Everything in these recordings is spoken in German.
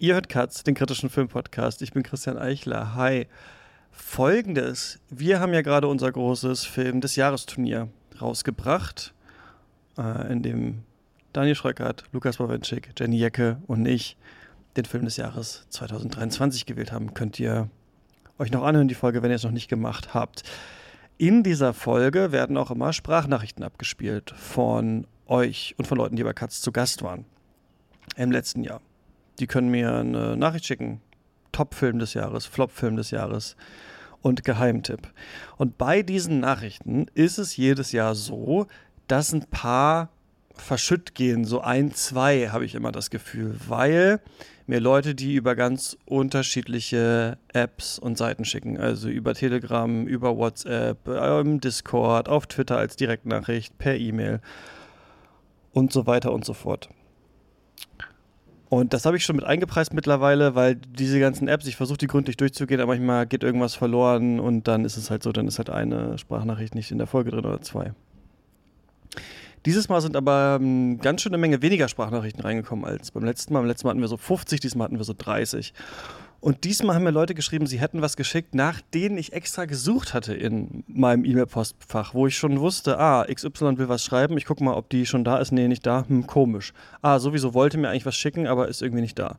Ihr hört Katz, den kritischen Filmpodcast. Ich bin Christian Eichler. Hi. Folgendes: Wir haben ja gerade unser großes Film des Jahresturnier rausgebracht, äh, in dem Daniel Schröckert, Lukas Bawenschik, Jenny Jecke und ich den Film des Jahres 2023 gewählt haben. Könnt ihr euch noch anhören, die Folge, wenn ihr es noch nicht gemacht habt. In dieser Folge werden auch immer Sprachnachrichten abgespielt von euch und von Leuten, die bei Katz zu Gast waren im letzten Jahr. Die können mir eine Nachricht schicken. Top-Film des Jahres, Flop-Film des Jahres und Geheimtipp. Und bei diesen Nachrichten ist es jedes Jahr so, dass ein paar verschütt gehen. So ein, zwei habe ich immer das Gefühl, weil mir Leute, die über ganz unterschiedliche Apps und Seiten schicken, also über Telegram, über WhatsApp, im Discord, auf Twitter als Direktnachricht, per E-Mail und so weiter und so fort. Und das habe ich schon mit eingepreist mittlerweile, weil diese ganzen Apps, ich versuche die gründlich durchzugehen, aber manchmal geht irgendwas verloren und dann ist es halt so, dann ist halt eine Sprachnachricht nicht in der Folge drin oder zwei. Dieses Mal sind aber ähm, ganz schön eine Menge weniger Sprachnachrichten reingekommen als beim letzten Mal. Beim letzten Mal hatten wir so 50, diesmal hatten wir so 30. Und diesmal haben mir Leute geschrieben, sie hätten was geschickt, nach denen ich extra gesucht hatte in meinem E-Mail-Postfach, wo ich schon wusste, ah, XY will was schreiben, ich gucke mal, ob die schon da ist. Nee, nicht da. Hm, komisch. Ah, sowieso wollte mir eigentlich was schicken, aber ist irgendwie nicht da.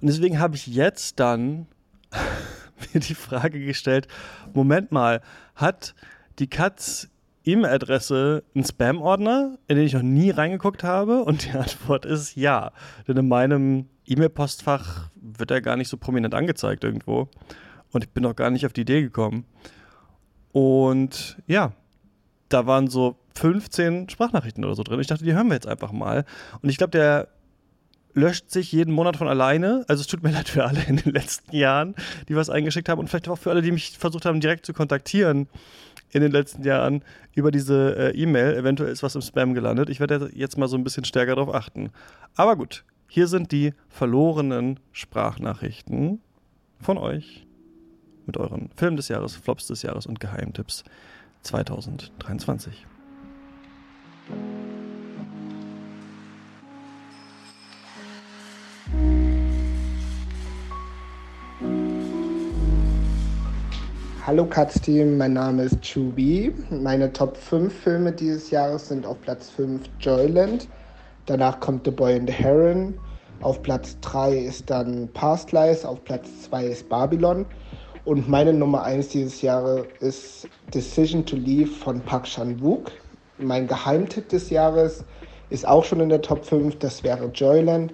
Und deswegen habe ich jetzt dann mir die Frage gestellt, Moment mal, hat die Katz E-Mail-Adresse einen Spam-Ordner, in den ich noch nie reingeguckt habe? Und die Antwort ist ja. Denn in meinem E-Mail-Postfach wird er gar nicht so prominent angezeigt irgendwo. Und ich bin auch gar nicht auf die Idee gekommen. Und ja, da waren so 15 Sprachnachrichten oder so drin. Ich dachte, die hören wir jetzt einfach mal. Und ich glaube, der löscht sich jeden Monat von alleine. Also es tut mir leid für alle in den letzten Jahren, die was eingeschickt haben und vielleicht auch für alle, die mich versucht haben, direkt zu kontaktieren in den letzten Jahren über diese äh, E-Mail. Eventuell ist was im Spam gelandet. Ich werde jetzt mal so ein bisschen stärker darauf achten. Aber gut, hier sind die verlorenen Sprachnachrichten von euch mit euren Film des Jahres, Flops des Jahres und Geheimtipps 2023. Hallo Katz-Team, mein Name ist Chubi. Meine Top 5 Filme dieses Jahres sind auf Platz 5 Joyland, Danach kommt The Boy and the Heron. Auf Platz 3 ist dann Past Lives. Auf Platz 2 ist Babylon. Und meine Nummer 1 dieses Jahres ist Decision to Leave von Park Chan-wook. Mein Geheimtipp des Jahres ist auch schon in der Top 5. Das wäre Joyland.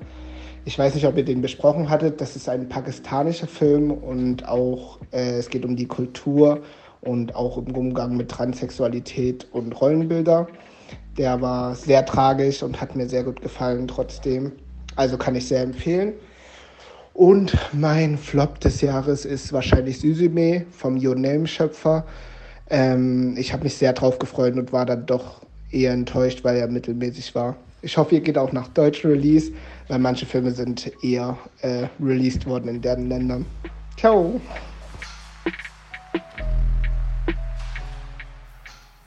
Ich weiß nicht, ob ihr den besprochen hattet. Das ist ein pakistanischer Film und auch äh, es geht um die Kultur und auch im Umgang mit Transsexualität und Rollenbilder. Der war sehr tragisch und hat mir sehr gut gefallen trotzdem. Also kann ich sehr empfehlen. Und mein Flop des Jahres ist wahrscheinlich Suzume vom Your Name-Schöpfer. Ähm, ich habe mich sehr drauf gefreut und war dann doch eher enttäuscht, weil er mittelmäßig war. Ich hoffe, ihr geht auch nach deutschen Release, weil manche Filme sind eher äh, released worden in deren Ländern. Ciao!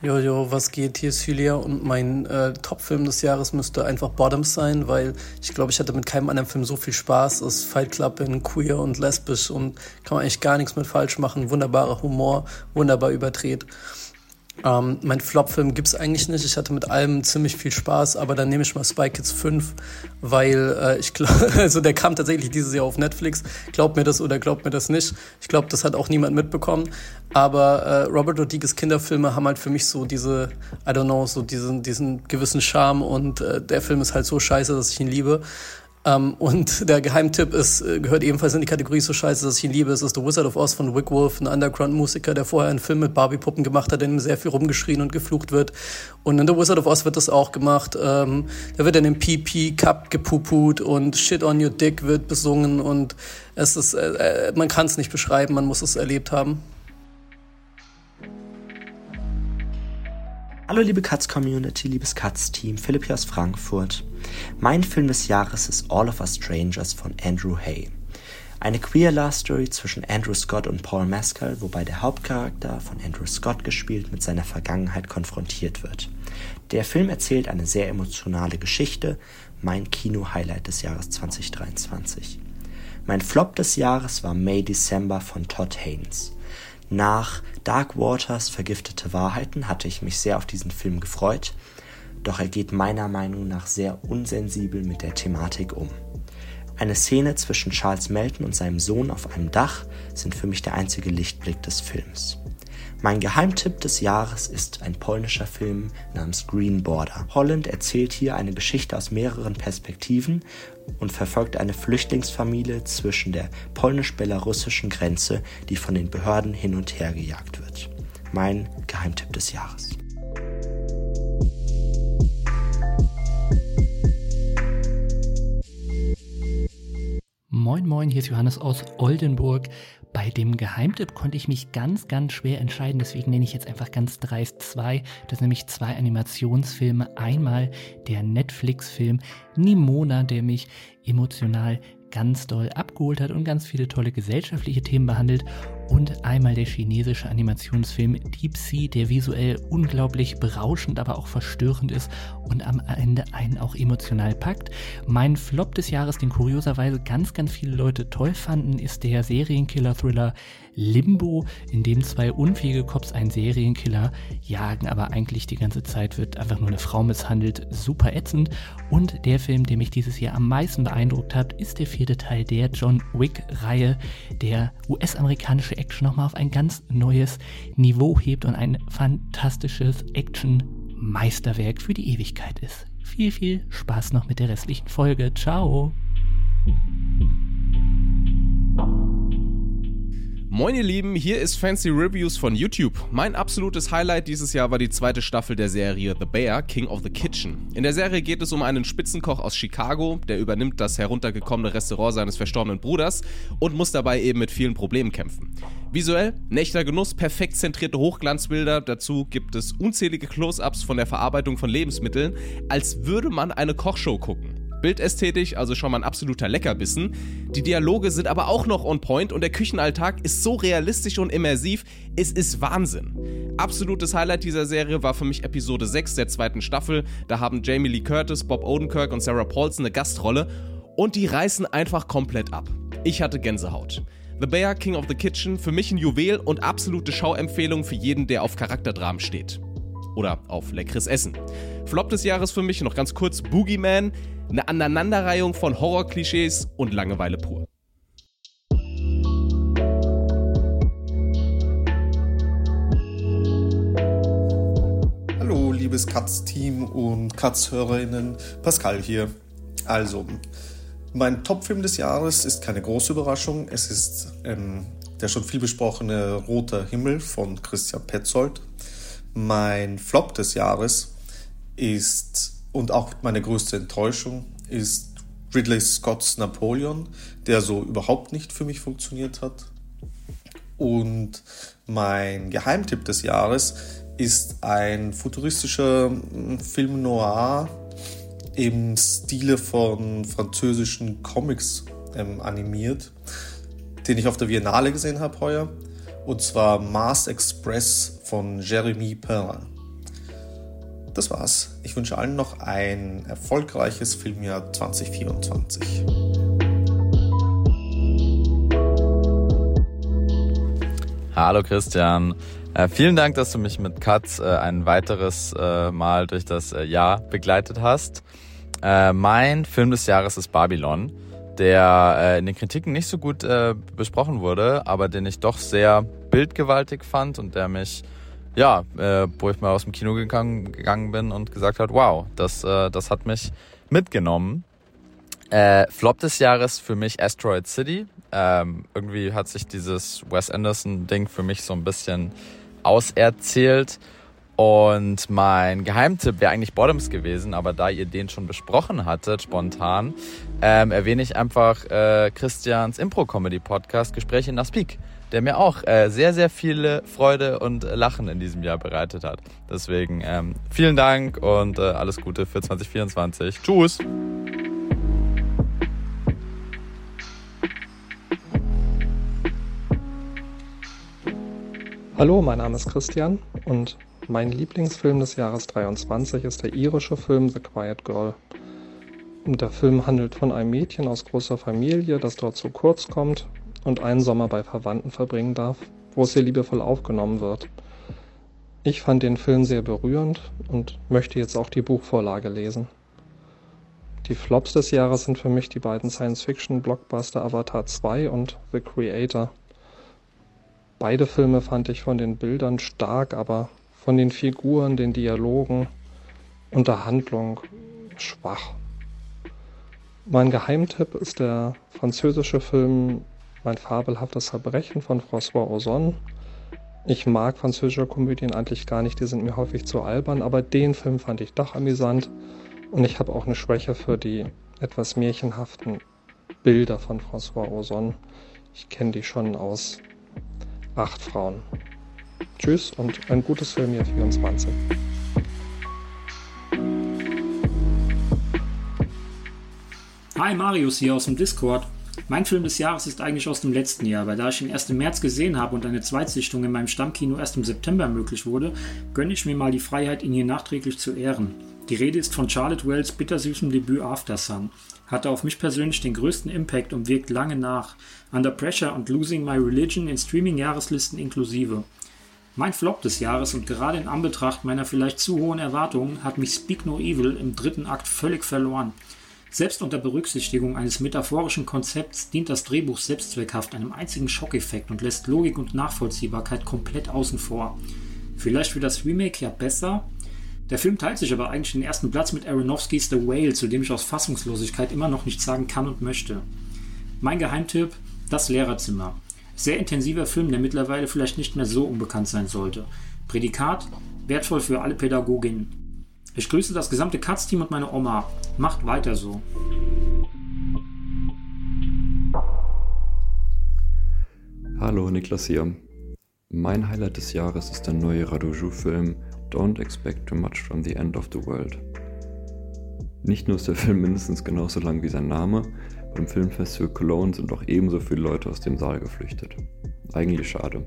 Jojo, was geht? Hier ist Hylia und mein äh, Top-Film des Jahres müsste einfach Bottoms sein, weil ich glaube, ich hatte mit keinem anderen Film so viel Spaß. Es ist Fight Club in queer und lesbisch und kann man eigentlich gar nichts mit falsch machen. Wunderbarer Humor, wunderbar überdreht. Ähm, mein Flop-Film gibt's eigentlich nicht. Ich hatte mit allem ziemlich viel Spaß, aber dann nehme ich mal Spy Kids 5, weil äh, ich glaube, also der kam tatsächlich dieses Jahr auf Netflix. Glaubt mir das oder glaubt mir das nicht. Ich glaube, das hat auch niemand mitbekommen. Aber äh, Robert Rodriguez Kinderfilme haben halt für mich so diese, I don't know, so diesen, diesen gewissen Charme und äh, der Film ist halt so scheiße, dass ich ihn liebe. Ähm, und der Geheimtipp ist, äh, gehört ebenfalls in die Kategorie so scheiße, dass ich ihn liebe. Es ist The Wizard of Oz von Wick Wolf, ein Underground-Musiker, der vorher einen Film mit Barbie-Puppen gemacht hat, in dem sehr viel rumgeschrien und geflucht wird. Und in The Wizard of Oz wird das auch gemacht. Ähm, da wird in dem PP Cup gepuput und Shit on Your Dick wird besungen und es ist, äh, äh man kann es nicht beschreiben, man muss es erlebt haben. Hallo liebe Katz-Community, liebes Katz-Team, Philipp hier aus Frankfurt. Mein Film des Jahres ist All of Us Strangers von Andrew Hay. Eine queer Love Story zwischen Andrew Scott und Paul Mescal, wobei der Hauptcharakter von Andrew Scott gespielt mit seiner Vergangenheit konfrontiert wird. Der Film erzählt eine sehr emotionale Geschichte, mein Kino-Highlight des Jahres 2023. Mein Flop des Jahres war May December von Todd Haynes. Nach Dark Waters Vergiftete Wahrheiten hatte ich mich sehr auf diesen Film gefreut, doch er geht meiner Meinung nach sehr unsensibel mit der Thematik um. Eine Szene zwischen Charles Melton und seinem Sohn auf einem Dach sind für mich der einzige Lichtblick des Films. Mein Geheimtipp des Jahres ist ein polnischer Film namens Green Border. Holland erzählt hier eine Geschichte aus mehreren Perspektiven und verfolgt eine Flüchtlingsfamilie zwischen der polnisch-belarussischen Grenze, die von den Behörden hin und her gejagt wird. Mein Geheimtipp des Jahres. Moin Moin, hier ist Johannes aus Oldenburg. Bei dem Geheimtipp konnte ich mich ganz, ganz schwer entscheiden, deswegen nenne ich jetzt einfach ganz dreist zwei. Das sind nämlich zwei Animationsfilme. Einmal der Netflix-Film Nimona, der mich emotional ganz doll abgeholt hat und ganz viele tolle gesellschaftliche Themen behandelt und einmal der chinesische Animationsfilm Deep Sea, der visuell unglaublich berauschend, aber auch verstörend ist und am Ende einen auch emotional packt. Mein Flop des Jahres, den kurioserweise ganz, ganz viele Leute toll fanden, ist der Serienkiller-Thriller Limbo, in dem zwei unfähige Cops einen Serienkiller jagen, aber eigentlich die ganze Zeit wird einfach nur eine Frau misshandelt. Super ätzend. Und der Film, der mich dieses Jahr am meisten beeindruckt hat, ist der vierte Teil der John Wick-Reihe, der US-amerikanische Action nochmal auf ein ganz neues Niveau hebt und ein fantastisches Action-Meisterwerk für die Ewigkeit ist. Viel, viel Spaß noch mit der restlichen Folge. Ciao! Moin ihr Lieben, hier ist Fancy Reviews von YouTube. Mein absolutes Highlight dieses Jahr war die zweite Staffel der Serie The Bear, King of the Kitchen. In der Serie geht es um einen Spitzenkoch aus Chicago, der übernimmt das heruntergekommene Restaurant seines verstorbenen Bruders und muss dabei eben mit vielen Problemen kämpfen. Visuell, nächter Genuss, perfekt zentrierte Hochglanzbilder, dazu gibt es unzählige Close-ups von der Verarbeitung von Lebensmitteln, als würde man eine Kochshow gucken. Bildästhetisch also schon mal ein absoluter Leckerbissen. Die Dialoge sind aber auch noch on point und der Küchenalltag ist so realistisch und immersiv, es ist Wahnsinn. Absolutes Highlight dieser Serie war für mich Episode 6 der zweiten Staffel. Da haben Jamie Lee Curtis, Bob Odenkirk und Sarah Paulson eine Gastrolle und die reißen einfach komplett ab. Ich hatte Gänsehaut. The Bear King of the Kitchen, für mich ein Juwel und absolute Schauempfehlung für jeden, der auf Charakterdramen steht. Oder auf leckeres Essen. Flop des Jahres für mich noch ganz kurz Boogeyman. Eine Aneinanderreihung von Horrorklischees und Langeweile pur. Hallo, liebes Katz-Team und Katz-Hörerinnen. Pascal hier. Also, mein Top-Film des Jahres ist keine große Überraschung. Es ist ähm, der schon viel besprochene Roter Himmel von Christian Petzold. Mein Flop des Jahres ist und auch meine größte Enttäuschung ist Ridley Scott's Napoleon, der so überhaupt nicht für mich funktioniert hat. Und mein Geheimtipp des Jahres ist ein futuristischer hm, Film noir im Stile von französischen Comics ähm, animiert, den ich auf der Biennale gesehen habe heuer. Und zwar Mars Express von Jeremy Perrin das war's. Ich wünsche allen noch ein erfolgreiches Filmjahr 2024. Hallo Christian. Äh, vielen Dank, dass du mich mit Katz äh, ein weiteres äh, Mal durch das äh, Jahr begleitet hast. Äh, mein Film des Jahres ist Babylon, der äh, in den Kritiken nicht so gut besprochen wurde, aber den ich doch sehr bildgewaltig fand und der mich ja, äh, wo ich mal aus dem Kino gegangen, gegangen bin und gesagt hat, wow, das, äh, das hat mich mitgenommen. Äh, Flop des Jahres für mich Asteroid City. Ähm, irgendwie hat sich dieses Wes Anderson-Ding für mich so ein bisschen auserzählt. Und mein Geheimtipp wäre eigentlich Bottoms gewesen, aber da ihr den schon besprochen hattet, spontan, ähm, erwähne ich einfach äh, Christians Impro-Comedy-Podcast Gespräche in der Speak der mir auch äh, sehr, sehr viele Freude und Lachen in diesem Jahr bereitet hat. Deswegen ähm, vielen Dank und äh, alles Gute für 2024. Tschüss! Hallo, mein Name ist Christian und mein Lieblingsfilm des Jahres 23 ist der irische Film The Quiet Girl. Der Film handelt von einem Mädchen aus großer Familie, das dort zu kurz kommt und einen Sommer bei Verwandten verbringen darf, wo es ihr liebevoll aufgenommen wird. Ich fand den Film sehr berührend und möchte jetzt auch die Buchvorlage lesen. Die Flops des Jahres sind für mich die beiden Science-Fiction-Blockbuster Avatar 2 und The Creator. Beide Filme fand ich von den Bildern stark, aber von den Figuren, den Dialogen und der Handlung schwach. Mein Geheimtipp ist der französische Film Mein fabelhaftes Verbrechen von François Ozon. Ich mag französische Komödien eigentlich gar nicht, die sind mir häufig zu albern, aber den Film fand ich doch amüsant und ich habe auch eine Schwäche für die etwas märchenhaften Bilder von François Ozon. Ich kenne die schon aus Acht Frauen. Tschüss und ein gutes Filmjahr 24. Hi, Marius hier aus dem Discord. Mein Film des Jahres ist eigentlich aus dem letzten Jahr, weil da ich ihn erst im März gesehen habe und eine Zweitsichtung in meinem Stammkino erst im September möglich wurde, gönne ich mir mal die Freiheit, ihn hier nachträglich zu ehren. Die Rede ist von Charlotte Wells bittersüßem Debüt After Sun. Hatte auf mich persönlich den größten Impact und wirkt lange nach. Under Pressure und Losing My Religion in Streaming-Jahreslisten inklusive. Mein Flop des Jahres und gerade in Anbetracht meiner vielleicht zu hohen Erwartungen hat mich Speak No Evil im dritten Akt völlig verloren. Selbst unter Berücksichtigung eines metaphorischen Konzepts dient das Drehbuch selbstzweckhaft einem einzigen Schockeffekt und lässt Logik und Nachvollziehbarkeit komplett außen vor. Vielleicht wird das Remake ja besser. Der Film teilt sich aber eigentlich den ersten Platz mit Aronofskys The Whale, zu dem ich aus Fassungslosigkeit immer noch nichts sagen kann und möchte. Mein Geheimtipp: Das Lehrerzimmer. Sehr intensiver Film, der mittlerweile vielleicht nicht mehr so unbekannt sein sollte. Prädikat: wertvoll für alle Pädagoginnen. Ich grüße das gesamte Katz-Team und meine Oma. Macht weiter so. Hallo, Niklas hier. Mein Highlight des Jahres ist der neue Radoujou-Film Don't Expect Too Much from the End of the World. Nicht nur ist der Film mindestens genauso lang wie sein Name, beim Filmfestival Cologne sind auch ebenso viele Leute aus dem Saal geflüchtet. Eigentlich schade.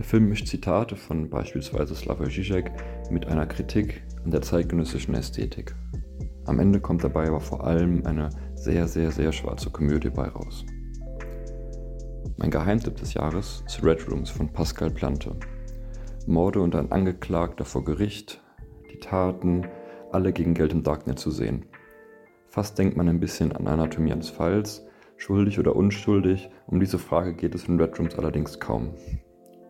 Der Film mischt Zitate von beispielsweise Slavoj Žižek mit einer Kritik an der zeitgenössischen Ästhetik. Am Ende kommt dabei aber vor allem eine sehr, sehr, sehr schwarze Komödie bei raus. Mein Geheimtipp des Jahres ist Red Rooms von Pascal Plante. Morde und ein Angeklagter vor Gericht, die Taten, alle gegen Geld im Darknet zu sehen. Fast denkt man ein bisschen an Anatomie eines Falls, schuldig oder unschuldig, um diese Frage geht es in Red Rooms allerdings kaum.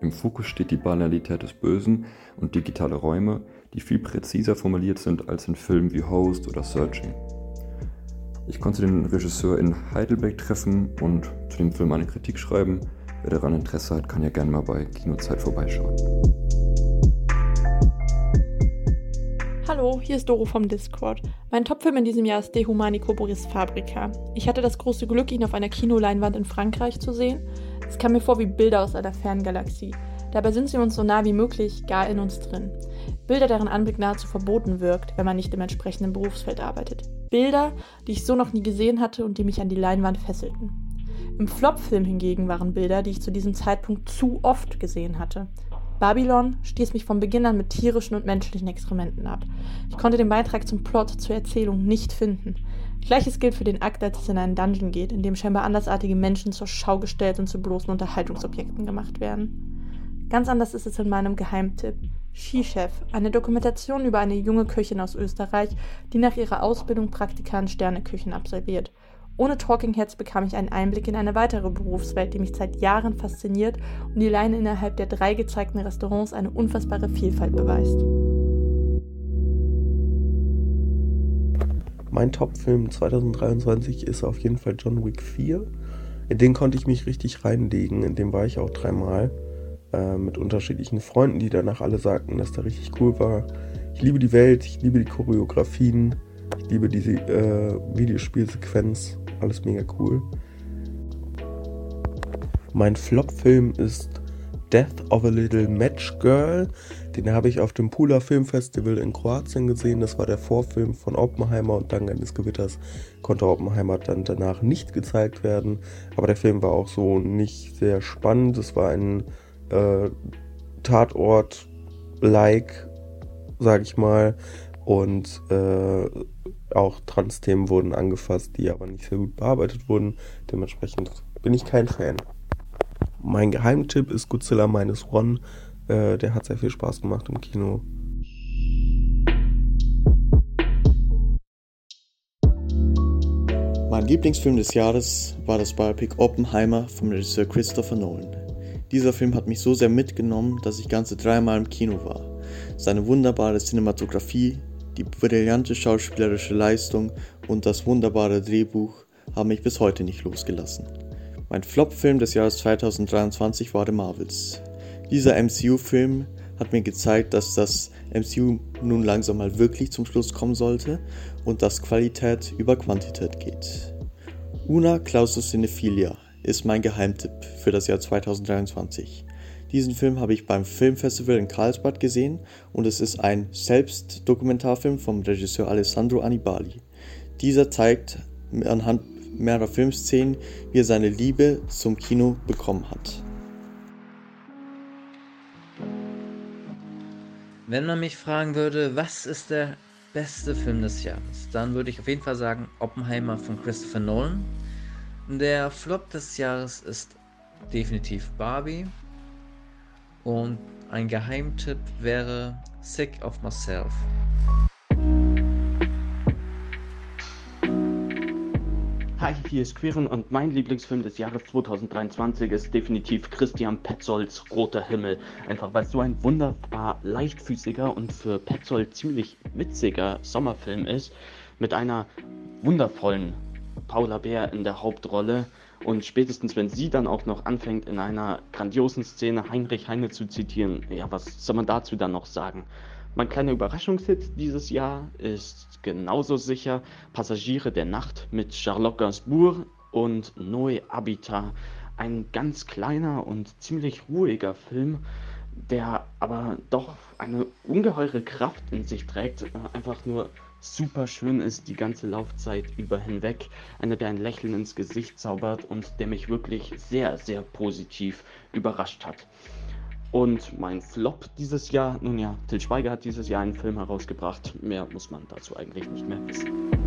Im Fokus steht die Banalität des Bösen und digitale Räume, die viel präziser formuliert sind als in Filmen wie Host oder Searching. Ich konnte den Regisseur in Heidelberg treffen und zu dem Film eine Kritik schreiben. Wer daran Interesse hat, kann ja gerne mal bei Kinozeit vorbeischauen. Hallo, hier ist Doro vom Discord. Mein Topfilm in diesem Jahr ist De Humanico Boris Fabrica. Ich hatte das große Glück, ihn auf einer Kinoleinwand in Frankreich zu sehen. Es kam mir vor wie Bilder aus einer fernen Galaxie. Dabei sind sie uns so nah wie möglich, gar in uns drin. Bilder, deren Anblick nahezu verboten wirkt, wenn man nicht im entsprechenden Berufsfeld arbeitet. Bilder, die ich so noch nie gesehen hatte und die mich an die Leinwand fesselten. Im Flop-Film hingegen waren Bilder, die ich zu diesem Zeitpunkt zu oft gesehen hatte. Babylon stieß mich von Beginn an mit tierischen und menschlichen Experimenten ab. Ich konnte den Beitrag zum Plot, zur Erzählung nicht finden. Gleiches gilt für den Akt, als es in einen Dungeon geht, in dem scheinbar andersartige Menschen zur Schau gestellt und zu bloßen Unterhaltungsobjekten gemacht werden. Ganz anders ist es in meinem Geheimtipp. Skchef, eine Dokumentation über eine junge Köchin aus Österreich, die nach ihrer Ausbildung Praktika in Sterneküchen absolviert. Ohne Talking Heads bekam ich einen Einblick in eine weitere Berufswelt, die mich seit Jahren fasziniert und die allein innerhalb der drei gezeigten Restaurants eine unfassbare Vielfalt beweist. Mein Top-Film 2023 ist auf jeden Fall John Wick 4. In den konnte ich mich richtig reinlegen, in dem war ich auch dreimal äh, mit unterschiedlichen Freunden, die danach alle sagten, dass der richtig cool war. Ich liebe die Welt, ich liebe die Choreografien, ich liebe diese äh, Videospielsequenz, alles mega cool. Mein Flop-Film ist Death of a Little Match Girl. Den habe ich auf dem Pula Film Festival in Kroatien gesehen. Das war der Vorfilm von Oppenheimer und dank eines Gewitters konnte Oppenheimer dann danach nicht gezeigt werden. Aber der Film war auch so nicht sehr spannend. Es war ein äh, Tatort-like, sag ich mal. Und äh, Auch Trans-Themen wurden angefasst, die aber nicht sehr gut bearbeitet wurden. Dementsprechend bin ich kein Fan. Mein Geheimtipp ist Godzilla Minus One. Äh, der hat sehr viel Spaß gemacht im Kino. Mein Lieblingsfilm des Jahres war das Biopic Oppenheimer vom Regisseur Christopher Nolan. Dieser Film hat mich so sehr mitgenommen, dass ich ganze dreimal im Kino war. Seine wunderbare Cinematografie, die brillante schauspielerische Leistung und das wunderbare Drehbuch haben mich bis heute nicht losgelassen. Mein Flop-Film des Jahres 2023 war The Marvels. Dieser MCU-Film hat mir gezeigt, dass das MCU nun langsam mal wirklich zum Schluss kommen sollte und dass Qualität über Quantität geht. Una Clausus Cinephilia ist mein Geheimtipp für das Jahr 2023. Diesen Film habe ich beim Filmfestival in Karlsbad gesehen und es ist ein Selbstdokumentarfilm vom Regisseur Alessandro Annibali. Dieser zeigt anhand mehrerer Filmszenen, wie er seine Liebe zum Kino bekommen hat. Wenn man mich fragen würde, was ist der beste Film des Jahres, dann würde ich auf jeden Fall sagen Oppenheimer von Christopher Nolan. Der Flop des Jahres ist definitiv Barbie. Und ein Geheimtipp wäre Sick of Myself. Hi, hier ist Quirin und mein Lieblingsfilm des Jahres 2023 ist definitiv Christian Petzolds Roter Himmel. Einfach weil es so ein wunderbar leichtfüßiger und für Petzold ziemlich witziger Sommerfilm ist, mit einer wundervollen Paula Bär in der Hauptrolle. Und spätestens, wenn sie dann auch noch anfängt, in einer grandiosen Szene Heinrich Heine zu zitieren, ja, was soll man dazu dann noch sagen? Mein kleiner Überraschungshit dieses Jahr ist genauso sicher Passagiere der Nacht mit Charlotte Gainsbourg und Noé Habitat. Ein ganz kleiner und ziemlich ruhiger Film, der aber doch eine ungeheure Kraft in sich trägt. Einfach nur super schön ist die ganze Laufzeit über hinweg. Einer, der ein Lächeln ins Gesicht zaubert und der mich wirklich sehr, sehr positiv überrascht hat. Und mein Flop dieses Jahr, nun ja, Till Schweiger hat dieses Jahr einen Film herausgebracht. Mehr muss man dazu eigentlich nicht mehr wissen.